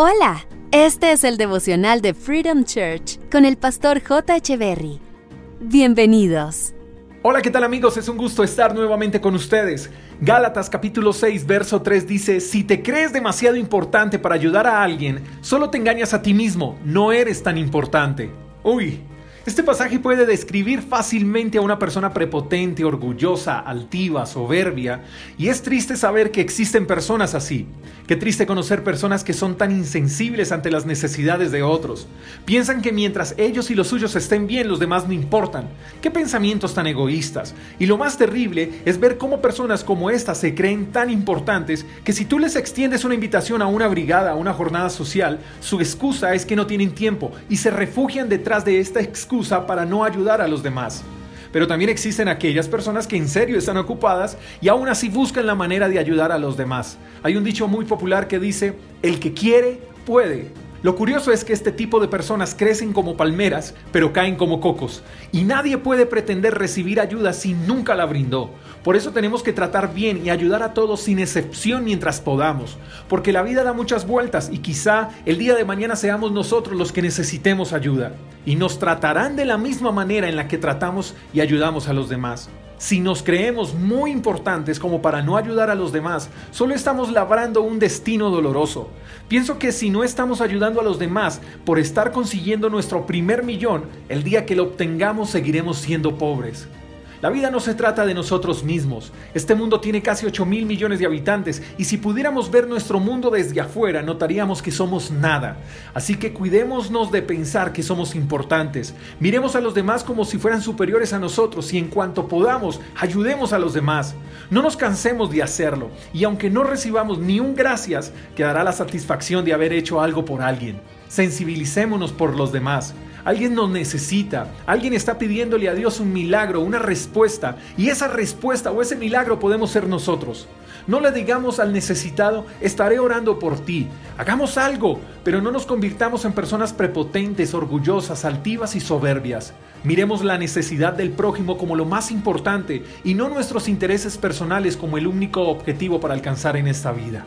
Hola, este es el devocional de Freedom Church con el pastor J. Berry. Bienvenidos. Hola, ¿qué tal amigos? Es un gusto estar nuevamente con ustedes. Gálatas capítulo 6, verso 3 dice, si te crees demasiado importante para ayudar a alguien, solo te engañas a ti mismo, no eres tan importante. Uy, este pasaje puede describir fácilmente a una persona prepotente, orgullosa, altiva, soberbia, y es triste saber que existen personas así. Qué triste conocer personas que son tan insensibles ante las necesidades de otros. Piensan que mientras ellos y los suyos estén bien, los demás no importan. Qué pensamientos tan egoístas. Y lo más terrible es ver cómo personas como estas se creen tan importantes que si tú les extiendes una invitación a una brigada, a una jornada social, su excusa es que no tienen tiempo y se refugian detrás de esta excusa para no ayudar a los demás. Pero también existen aquellas personas que en serio están ocupadas y aún así buscan la manera de ayudar a los demás. Hay un dicho muy popular que dice, el que quiere, puede. Lo curioso es que este tipo de personas crecen como palmeras, pero caen como cocos, y nadie puede pretender recibir ayuda si nunca la brindó. Por eso tenemos que tratar bien y ayudar a todos sin excepción mientras podamos, porque la vida da muchas vueltas y quizá el día de mañana seamos nosotros los que necesitemos ayuda, y nos tratarán de la misma manera en la que tratamos y ayudamos a los demás. Si nos creemos muy importantes como para no ayudar a los demás, solo estamos labrando un destino doloroso. Pienso que si no estamos ayudando a los demás por estar consiguiendo nuestro primer millón, el día que lo obtengamos seguiremos siendo pobres. La vida no se trata de nosotros mismos. Este mundo tiene casi 8 mil millones de habitantes y si pudiéramos ver nuestro mundo desde afuera notaríamos que somos nada. Así que cuidémonos de pensar que somos importantes. Miremos a los demás como si fueran superiores a nosotros y en cuanto podamos, ayudemos a los demás. No nos cansemos de hacerlo y aunque no recibamos ni un gracias, quedará la satisfacción de haber hecho algo por alguien. Sensibilicémonos por los demás. Alguien nos necesita, alguien está pidiéndole a Dios un milagro, una respuesta, y esa respuesta o ese milagro podemos ser nosotros. No le digamos al necesitado, estaré orando por ti. Hagamos algo, pero no nos convirtamos en personas prepotentes, orgullosas, altivas y soberbias. Miremos la necesidad del prójimo como lo más importante y no nuestros intereses personales como el único objetivo para alcanzar en esta vida.